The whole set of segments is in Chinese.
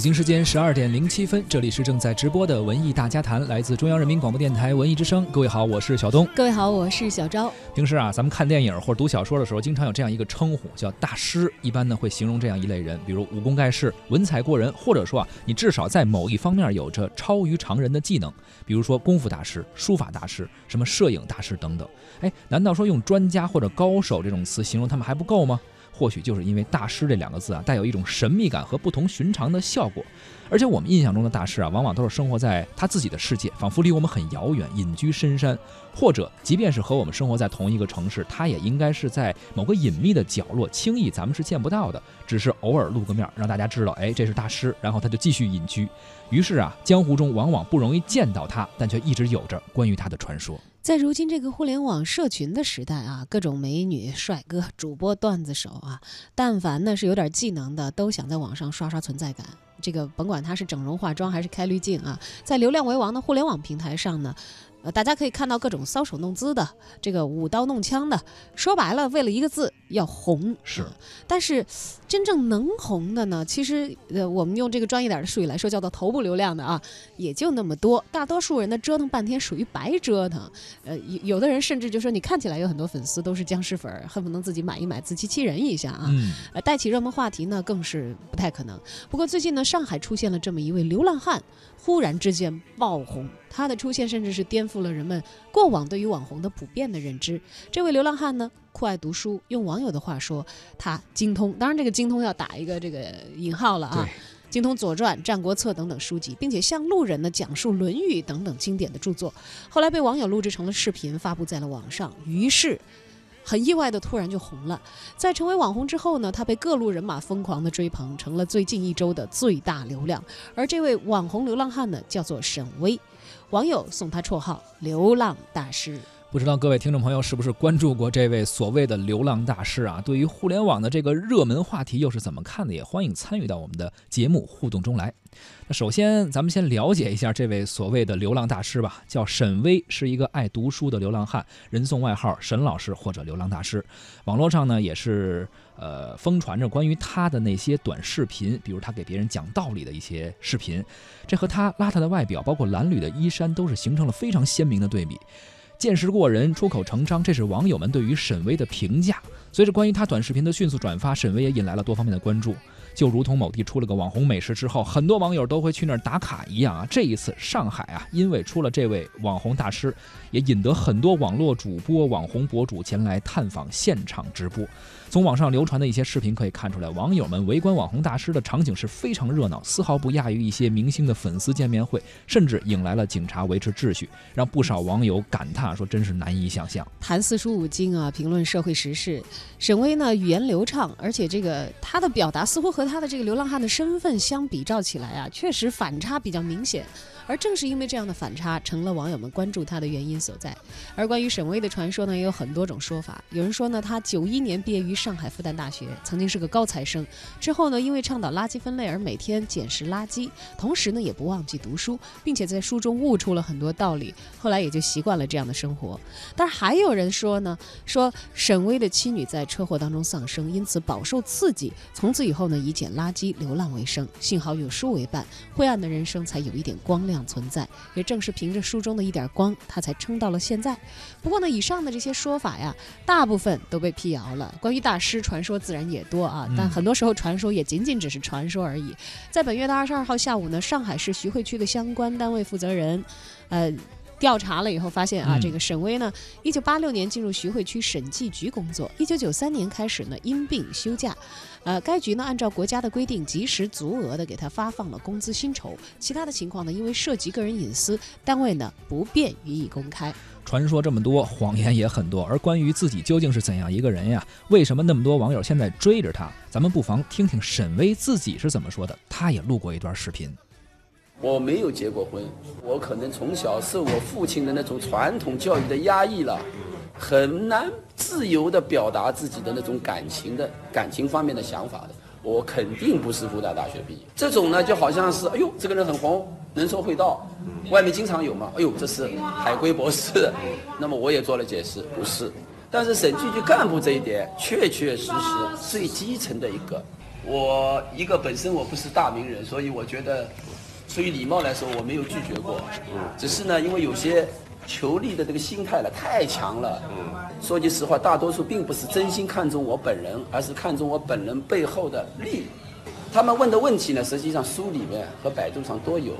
北京时间十二点零七分，这里是正在直播的文艺大家谈，来自中央人民广播电台文艺之声。各位好，我是小东。各位好，我是小昭。平时啊，咱们看电影或者读小说的时候，经常有这样一个称呼，叫大师。一般呢，会形容这样一类人，比如武功盖世、文采过人，或者说啊，你至少在某一方面有着超于常人的技能，比如说功夫大师、书法大师、什么摄影大师等等。哎，难道说用专家或者高手这种词形容他们还不够吗？或许就是因为“大师”这两个字啊，带有一种神秘感和不同寻常的效果。而且我们印象中的大师啊，往往都是生活在他自己的世界，仿佛离我们很遥远，隐居深山；或者，即便是和我们生活在同一个城市，他也应该是在某个隐秘的角落，轻易咱们是见不到的，只是偶尔露个面，让大家知道，哎，这是大师，然后他就继续隐居。于是啊，江湖中往往不容易见到他，但却一直有着关于他的传说。在如今这个互联网社群的时代啊，各种美女、帅哥、主播、段子手啊，但凡呢是有点技能的，都想在网上刷刷存在感。这个甭管他是整容化妆还是开滤镜啊，在流量为王的互联网平台上呢。呃，大家可以看到各种搔首弄姿的，这个舞刀弄枪的，说白了，为了一个字要红。是，但是真正能红的呢，其实呃，我们用这个专业点的术语来说，叫做头部流量的啊，也就那么多。大多数人的，折腾半天属于白折腾。呃，有有的人甚至就说，你看起来有很多粉丝都是僵尸粉，恨不能自己买一买，自欺欺人一下啊。嗯。呃，带起热门话题呢，更是不太可能。不过最近呢，上海出现了这么一位流浪汉。忽然之间爆红，他的出现甚至是颠覆了人们过往对于网红的普遍的认知。这位流浪汉呢，酷爱读书，用网友的话说，他精通，当然这个精通要打一个这个引号了啊，精通《左传》《战国策》等等书籍，并且向路人呢讲述《论语》等等经典的著作。后来被网友录制成了视频，发布在了网上，于是。很意外的，突然就红了。在成为网红之后呢，他被各路人马疯狂的追捧，成了最近一周的最大流量。而这位网红流浪汉呢，叫做沈巍，网友送他绰号“流浪大师”。不知道各位听众朋友是不是关注过这位所谓的流浪大师啊？对于互联网的这个热门话题又是怎么看的？也欢迎参与到我们的节目互动中来。那首先，咱们先了解一下这位所谓的流浪大师吧，叫沈巍，是一个爱读书的流浪汉，人送外号“沈老师”或者“流浪大师”。网络上呢，也是呃疯传着关于他的那些短视频，比如他给别人讲道理的一些视频，这和他邋遢的外表，包括褴褛的衣衫，都是形成了非常鲜明的对比。见识过人，出口成章，这是网友们对于沈巍的评价。随着关于他短视频的迅速转发，沈巍也引来了多方面的关注。就如同某地出了个网红美食之后，很多网友都会去那儿打卡一样啊。这一次上海啊，因为出了这位网红大师，也引得很多网络主播、网红博主前来探访现场直播。从网上流传的一些视频可以看出来，网友们围观网红大师的场景是非常热闹，丝毫不亚于一些明星的粉丝见面会，甚至引来了警察维持秩序，让不少网友感叹说：“真是难以想象。”谈四书五经啊，评论社会时事，沈巍呢语言流畅，而且这个他的表达似乎和他的这个流浪汉的身份相比照起来啊，确实反差比较明显。而正是因为这样的反差，成了网友们关注他的原因所在。而关于沈巍的传说呢，也有很多种说法。有人说呢，他九一年毕业于上海复旦大学，曾经是个高材生。之后呢，因为倡导垃圾分类而每天捡拾垃圾，同时呢，也不忘记读书，并且在书中悟出了很多道理。后来也就习惯了这样的生活。但是还有人说呢，说沈巍的妻女在车祸当中丧生，因此饱受刺激，从此以后呢，以捡垃圾流浪为生。幸好有书为伴，灰暗的人生才有一点光亮。存在，也正是凭着书中的一点光，他才撑到了现在。不过呢，以上的这些说法呀，大部分都被辟谣了。关于大师传说自然也多啊，但很多时候传说也仅仅只是传说而已。在本月的二十二号下午呢，上海市徐汇区的相关单位负责人，呃。调查了以后发现啊，这个沈巍呢，一九八六年进入徐汇区审计局工作，一九九三年开始呢因病休假，呃，该局呢按照国家的规定及时足额的给他发放了工资薪酬，其他的情况呢因为涉及个人隐私，单位呢不便予以公开。传说这么多，谎言也很多，而关于自己究竟是怎样一个人呀？为什么那么多网友现在追着他？咱们不妨听听沈巍自己是怎么说的。他也录过一段视频。我没有结过婚，我可能从小受我父亲的那种传统教育的压抑了，很难自由的表达自己的那种感情的感情方面的想法的。我肯定不是复旦大学毕业，这种呢就好像是，哎呦，这个人很红，能说会道，外面经常有嘛，哎呦，这是海归博士。那么我也做了解释，不是。但是审计局干部这一点，确确实实最基层的一个我一个本身我不是大名人，所以我觉得，出于礼貌来说，我没有拒绝过。嗯只是呢，因为有些求利的这个心态呢太强了。嗯说句实话，大多数并不是真心看重我本人，而是看重我本人背后的利。他们问的问题呢，实际上书里面和百度上都有。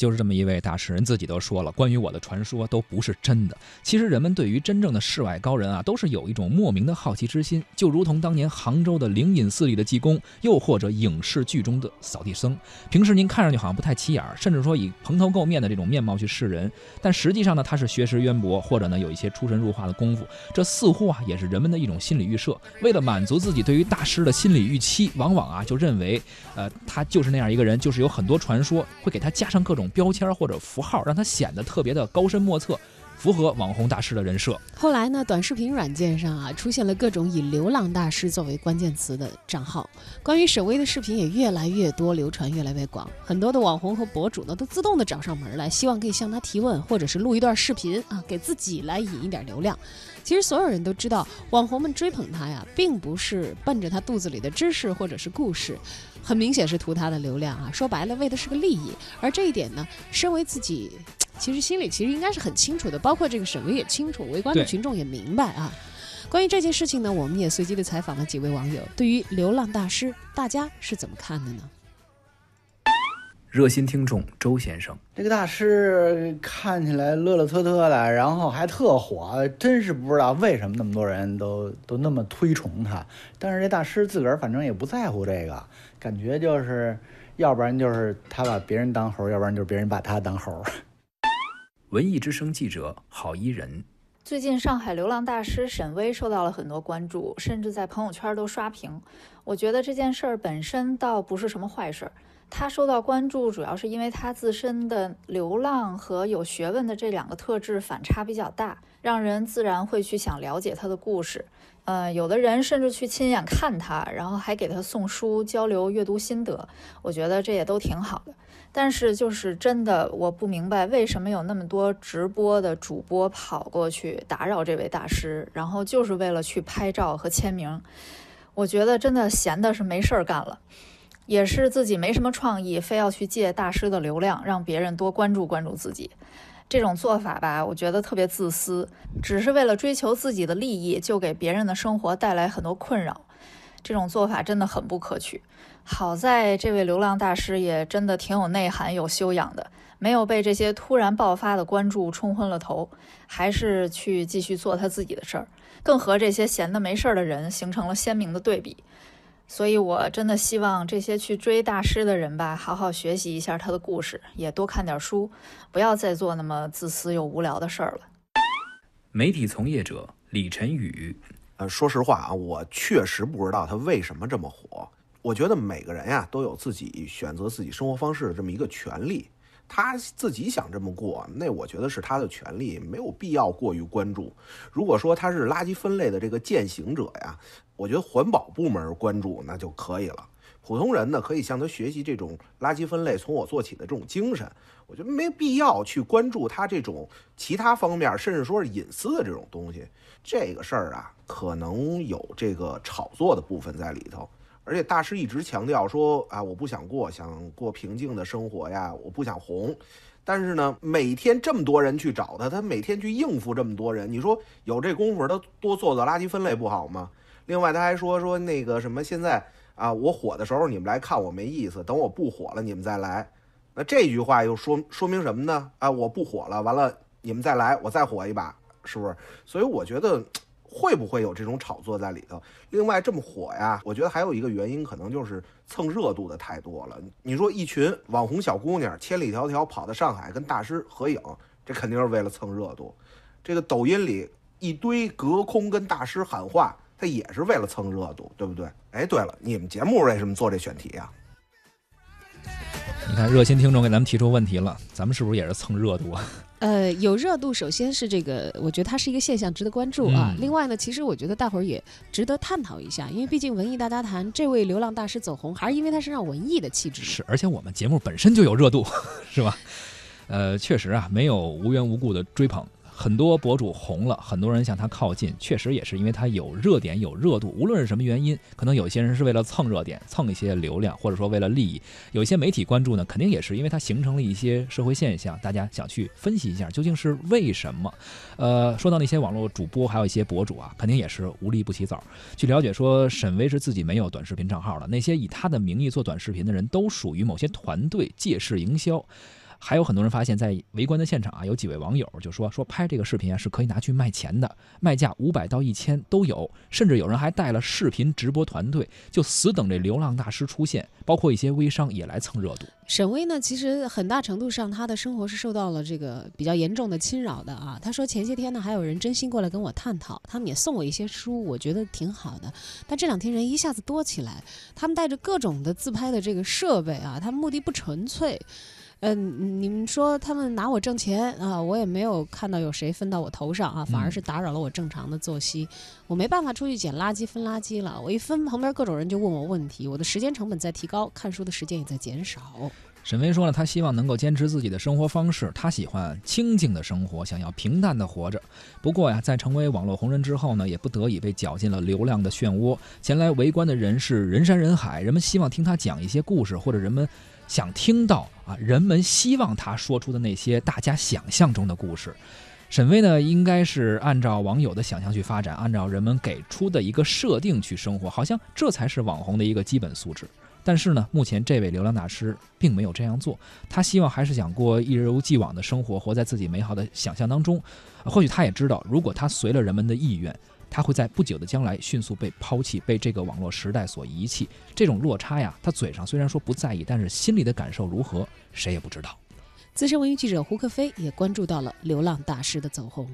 就是这么一位大师，人自己都说了，关于我的传说都不是真的。其实人们对于真正的世外高人啊，都是有一种莫名的好奇之心，就如同当年杭州的灵隐寺里的济公，又或者影视剧中的扫地僧。平时您看上去好像不太起眼儿，甚至说以蓬头垢面的这种面貌去示人，但实际上呢，他是学识渊博，或者呢有一些出神入化的功夫。这似乎啊，也是人们的一种心理预设。为了满足自己对于大师的心理预期，往往啊就认为，呃，他就是那样一个人，就是有很多传说，会给他加上各种。标签或者符号，让他显得特别的高深莫测，符合网红大师的人设。后来呢，短视频软件上啊，出现了各种以“流浪大师”作为关键词的账号，关于沈巍的视频也越来越多，流传越来越广。很多的网红和博主呢，都自动的找上门来，希望可以向他提问，或者是录一段视频啊，给自己来引一点流量。其实所有人都知道，网红们追捧他呀，并不是奔着他肚子里的知识或者是故事。很明显是图他的流量啊，说白了为的是个利益。而这一点呢，身为自己，其实心里其实应该是很清楚的，包括这个沈巍也清楚，围观的群众也明白啊。关于这件事情呢，我们也随机的采访了几位网友，对于流浪大师，大家是怎么看的呢？热心听众周先生，这个大师看起来乐乐呵呵的，然后还特火，真是不知道为什么那么多人都都那么推崇他。但是这大师自个儿反正也不在乎这个，感觉就是，要不然就是他把别人当猴，要不然就是别人把他当猴。文艺之声记者郝伊人，最近上海流浪大师沈巍受到了很多关注，甚至在朋友圈都刷屏。我觉得这件事儿本身倒不是什么坏事儿。他受到关注，主要是因为他自身的流浪和有学问的这两个特质反差比较大，让人自然会去想了解他的故事。呃，有的人甚至去亲眼看他，然后还给他送书，交流阅读心得。我觉得这也都挺好的。但是，就是真的，我不明白为什么有那么多直播的主播跑过去打扰这位大师，然后就是为了去拍照和签名。我觉得真的闲的是没事儿干了。也是自己没什么创意，非要去借大师的流量，让别人多关注关注自己。这种做法吧，我觉得特别自私，只是为了追求自己的利益，就给别人的生活带来很多困扰。这种做法真的很不可取。好在这位流浪大师也真的挺有内涵、有修养的，没有被这些突然爆发的关注冲昏了头，还是去继续做他自己的事儿，更和这些闲的没事儿的人形成了鲜明的对比。所以，我真的希望这些去追大师的人吧，好好学习一下他的故事，也多看点书，不要再做那么自私又无聊的事儿了。媒体从业者李晨宇，呃，说实话啊，我确实不知道他为什么这么火。我觉得每个人呀，都有自己选择自己生活方式的这么一个权利。他自己想这么过，那我觉得是他的权利，没有必要过于关注。如果说他是垃圾分类的这个践行者呀，我觉得环保部门关注那就可以了。普通人呢，可以向他学习这种垃圾分类从我做起的这种精神。我觉得没必要去关注他这种其他方面，甚至说是隐私的这种东西。这个事儿啊，可能有这个炒作的部分在里头。而且大师一直强调说啊，我不想过，想过平静的生活呀，我不想红。但是呢，每天这么多人去找他，他每天去应付这么多人，你说有这功夫，他多做做垃圾分类不好吗？另外他还说说那个什么，现在啊，我火的时候你们来看我没意思，等我不火了你们再来。那这句话又说说明什么呢？啊，我不火了，完了你们再来，我再火一把，是不是？所以我觉得。会不会有这种炒作在里头？另外这么火呀，我觉得还有一个原因，可能就是蹭热度的太多了。你说一群网红小姑娘千里迢迢跑到上海跟大师合影，这肯定是为了蹭热度。这个抖音里一堆隔空跟大师喊话，他也是为了蹭热度，对不对？哎，对了，你们节目为什么做这选题呀？你看热心听众给咱们提出问题了，咱们是不是也是蹭热度啊？呃，有热度，首先是这个，我觉得它是一个现象，值得关注啊。另外呢，其实我觉得大伙儿也值得探讨一下，因为毕竟文艺大家谈这位流浪大师走红，还是因为他身上文艺的气质。是，而且我们节目本身就有热度，是吧？呃，确实啊，没有无缘无故的追捧。很多博主红了，很多人向他靠近，确实也是因为他有热点、有热度。无论是什么原因，可能有些人是为了蹭热点、蹭一些流量，或者说为了利益；有一些媒体关注呢，肯定也是因为它形成了一些社会现象，大家想去分析一下究竟是为什么。呃，说到那些网络主播，还有一些博主啊，肯定也是无利不起早。据了解说，沈巍是自己没有短视频账号的，那些以他的名义做短视频的人都属于某些团队借势营销。还有很多人发现，在围观的现场啊，有几位网友就说说拍这个视频啊是可以拿去卖钱的，卖价五百到一千都有，甚至有人还带了视频直播团队，就死等这流浪大师出现。包括一些微商也来蹭热度。沈巍呢，其实很大程度上他的生活是受到了这个比较严重的侵扰的啊。他说前些天呢，还有人真心过来跟我探讨，他们也送我一些书，我觉得挺好的。但这两天人一下子多起来，他们带着各种的自拍的这个设备啊，他们目的不纯粹。嗯，你们说他们拿我挣钱啊，我也没有看到有谁分到我头上啊，反而是打扰了我正常的作息，我没办法出去捡垃圾分垃圾了。我一分，旁边各种人就问我问题，我的时间成本在提高，看书的时间也在减少。沈巍说了，他希望能够坚持自己的生活方式，他喜欢清静的生活，想要平淡的活着。不过呀，在成为网络红人之后呢，也不得已被搅进了流量的漩涡。前来围观的人是人山人海，人们希望听他讲一些故事，或者人们。想听到啊，人们希望他说出的那些大家想象中的故事。沈巍呢，应该是按照网友的想象去发展，按照人们给出的一个设定去生活，好像这才是网红的一个基本素质。但是呢，目前这位流量大师并没有这样做，他希望还是想过一如既往的生活，活在自己美好的想象当中。或许他也知道，如果他随了人们的意愿。他会在不久的将来迅速被抛弃，被这个网络时代所遗弃。这种落差呀，他嘴上虽然说不在意，但是心里的感受如何，谁也不知道。资深文娱记者胡克飞也关注到了流浪大师的走红。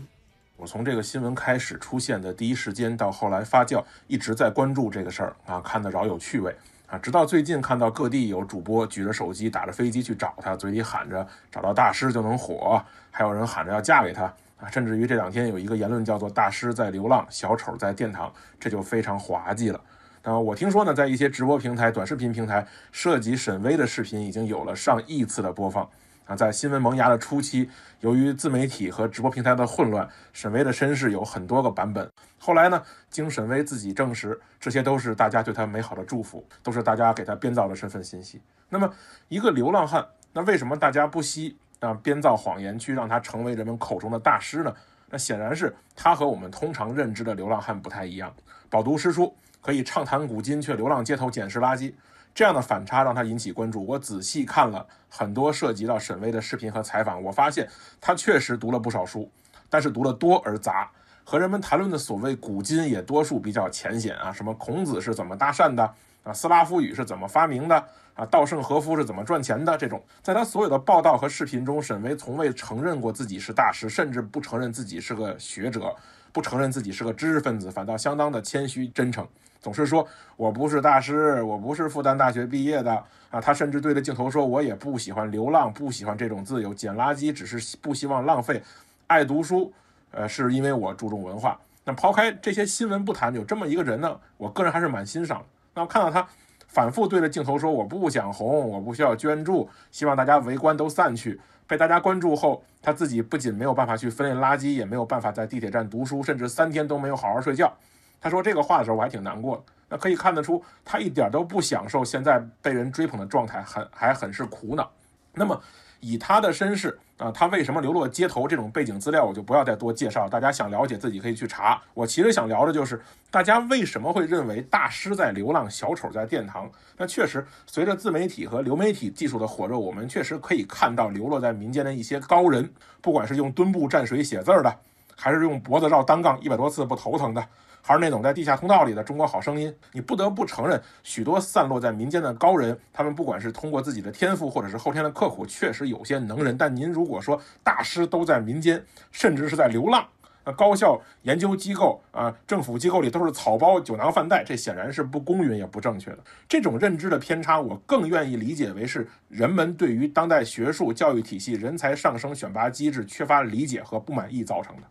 我从这个新闻开始出现的第一时间到后来发酵，一直在关注这个事儿啊，看得饶有趣味啊。直到最近看到各地有主播举着手机打着飞机去找他，嘴里喊着找到大师就能火，还有人喊着要嫁给他。甚至于这两天有一个言论叫做“大师在流浪，小丑在殿堂”，这就非常滑稽了。那我听说呢，在一些直播平台、短视频平台，涉及沈巍的视频已经有了上亿次的播放。啊，在新闻萌芽的初期，由于自媒体和直播平台的混乱，沈巍的身世有很多个版本。后来呢，经沈巍自己证实，这些都是大家对他美好的祝福，都是大家给他编造的身份信息。那么，一个流浪汉，那为什么大家不惜？啊，编造谎言去让他成为人们口中的大师呢？那显然是他和我们通常认知的流浪汉不太一样。饱读诗书，可以畅谈古今，却流浪街头捡拾垃圾，这样的反差让他引起关注。我仔细看了很多涉及到沈巍的视频和采访，我发现他确实读了不少书，但是读了多而杂，和人们谈论的所谓古今也多数比较浅显啊，什么孔子是怎么搭讪的啊，斯拉夫语是怎么发明的。啊，稻盛和夫是怎么赚钱的？这种，在他所有的报道和视频中，沈巍从未承认过自己是大师，甚至不承认自己是个学者，不承认自己是个知识分子，反倒相当的谦虚真诚，总是说我不是大师，我不是复旦大学毕业的。啊，他甚至对着镜头说，我也不喜欢流浪，不喜欢这种自由，捡垃圾只是不希望浪费，爱读书，呃，是因为我注重文化。那抛开这些新闻不谈，有这么一个人呢，我个人还是蛮欣赏。那我看到他。反复对着镜头说：“我不想红，我不需要捐助，希望大家围观都散去。”被大家关注后，他自己不仅没有办法去分类垃圾，也没有办法在地铁站读书，甚至三天都没有好好睡觉。他说这个话的时候，我还挺难过。那可以看得出，他一点都不享受现在被人追捧的状态，很还很是苦恼。那么。以他的身世啊，他为什么流落街头？这种背景资料我就不要再多介绍，大家想了解自己可以去查。我其实想聊的就是，大家为什么会认为大师在流浪，小丑在殿堂？那确实，随着自媒体和流媒体技术的火热，我们确实可以看到流落在民间的一些高人，不管是用墩布蘸水写字儿的，还是用脖子绕单杠一百多次不头疼的。还是那种在地下通道里的《中国好声音》，你不得不承认，许多散落在民间的高人，他们不管是通过自己的天赋，或者是后天的刻苦，确实有些能人。但您如果说大师都在民间，甚至是在流浪，那高校研究机构啊，政府机构里都是草包、酒囊饭袋，这显然是不公允也不正确的。这种认知的偏差，我更愿意理解为是人们对于当代学术教育体系人才上升选拔机制缺乏理解和不满意造成的。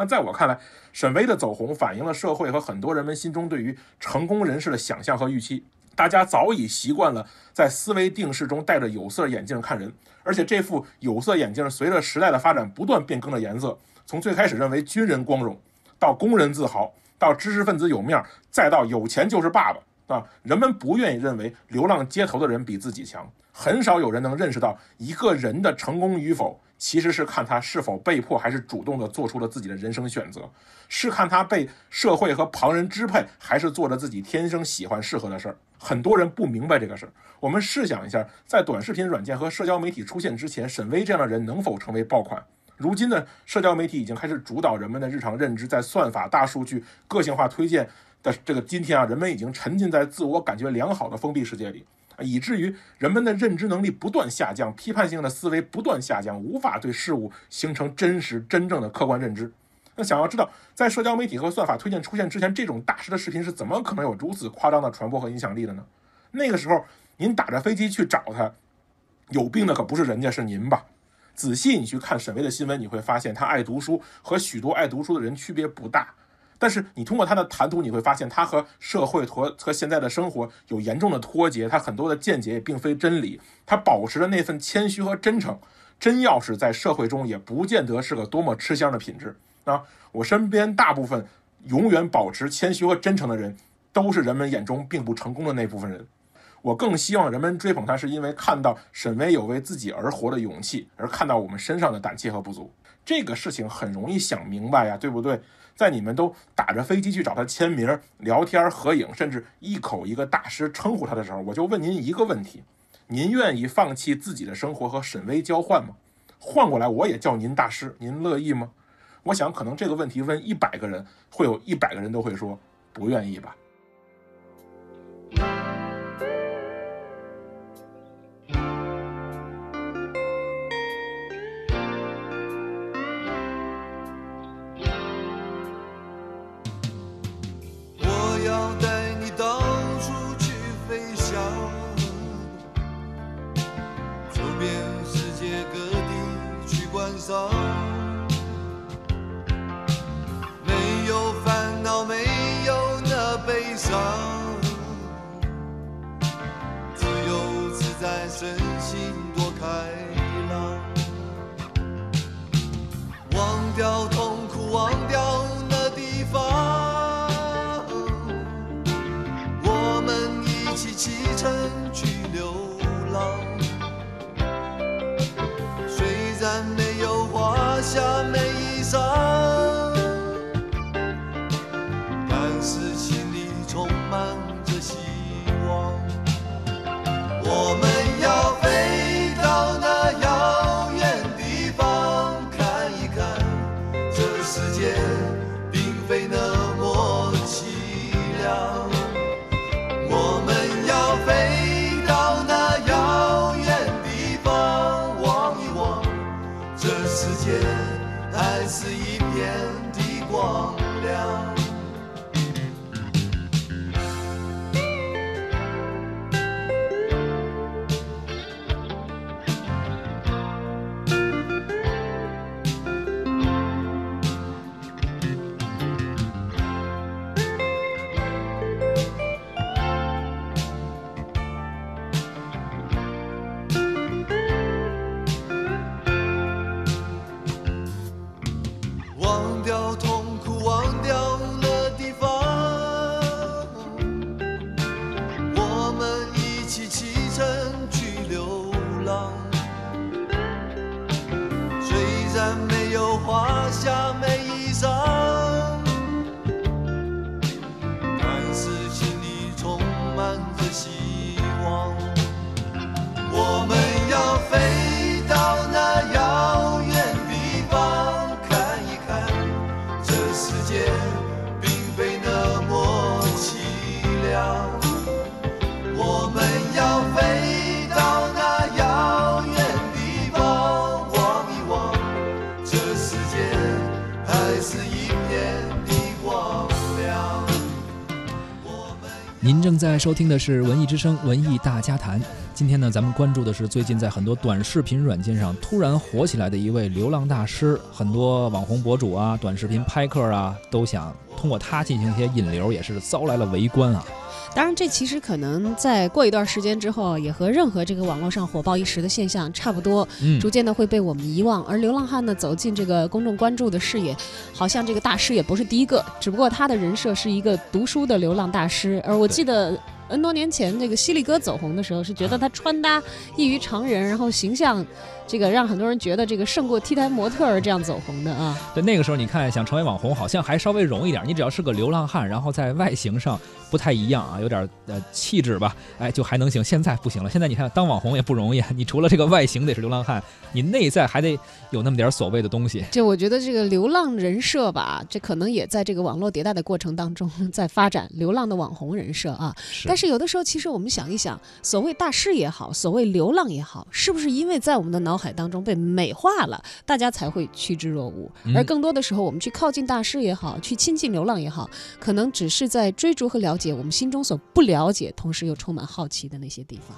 那在我看来，沈巍的走红反映了社会和很多人们心中对于成功人士的想象和预期。大家早已习惯了在思维定式中戴着有色眼镜看人，而且这副有色眼镜随着时代的发展不断变更了颜色，从最开始认为军人光荣，到工人自豪，到知识分子有面，再到有钱就是爸爸啊！人们不愿意认为流浪街头的人比自己强，很少有人能认识到一个人的成功与否。其实是看他是否被迫还是主动的做出了自己的人生选择，是看他被社会和旁人支配，还是做着自己天生喜欢适合的事儿。很多人不明白这个事儿。我们试想一下，在短视频软件和社交媒体出现之前，沈巍这样的人能否成为爆款？如今的社交媒体已经开始主导人们的日常认知，在算法、大数据、个性化推荐的这个今天啊，人们已经沉浸在自我感觉良好的封闭世界里。以至于人们的认知能力不断下降，批判性的思维不断下降，无法对事物形成真实真正的客观认知。那想要知道，在社交媒体和算法推荐出现之前，这种大师的视频是怎么可能有如此夸张的传播和影响力的呢？那个时候，您打着飞机去找他，有病的可不是人家，是您吧？仔细你去看沈巍的新闻，你会发现他爱读书和许多爱读书的人区别不大。但是你通过他的谈吐，你会发现他和社会和和现在的生活有严重的脱节，他很多的见解也并非真理，他保持着那份谦虚和真诚，真钥匙在社会中也不见得是个多么吃香的品质啊！我身边大部分永远保持谦虚和真诚的人，都是人们眼中并不成功的那部分人。我更希望人们追捧他，是因为看到沈巍有为自己而活的勇气，而看到我们身上的胆怯和不足。这个事情很容易想明白呀，对不对？在你们都打着飞机去找他签名、聊天、合影，甚至一口一个大师称呼他的时候，我就问您一个问题：您愿意放弃自己的生活和沈巍交换吗？换过来我也叫您大师，您乐意吗？我想，可能这个问题问一百个人，会有一百个人都会说不愿意吧。真心多开朗忘掉痛人的光亮。您正在收听的是《文艺之声·文艺大家谈》。今天呢，咱们关注的是最近在很多短视频软件上突然火起来的一位流浪大师，很多网红博主啊、短视频拍客啊都想通过他进行一些引流，也是遭来了围观啊。当然，这其实可能在过一段时间之后，也和任何这个网络上火爆一时的现象差不多，嗯逐渐的会被我们遗忘。而流浪汉呢，走进这个公众关注的视野，好像这个大师也不是第一个，只不过他的人设是一个读书的流浪大师。而我记得 N 多年前这个犀利哥走红的时候，是觉得他穿搭异于常人，然后形象这个让很多人觉得这个胜过 T 台模特儿这样走红的啊。对，那个时候你看想成为网红，好像还稍微容易点。你只要是个流浪汉，然后在外形上不太一样啊，有点呃气质吧，哎，就还能行。现在不行了，现在你看当网红也不容易啊。你除了这个外形得是流浪汉，你内在还得有那么点所谓的东西。就我觉得这个流浪人设吧，这可能也在这个网络迭代的过程当中在发展流浪的网红人设啊。是但是有的时候，其实我们想一想，所谓大师也好，所谓流浪也好，是不是因为在我们的脑海当中被美化了，大家才会趋之若鹜？嗯而更多的时候，我们去靠近大师也好，去亲近流浪也好，可能只是在追逐和了解我们心中所不了解，同时又充满好奇的那些地方。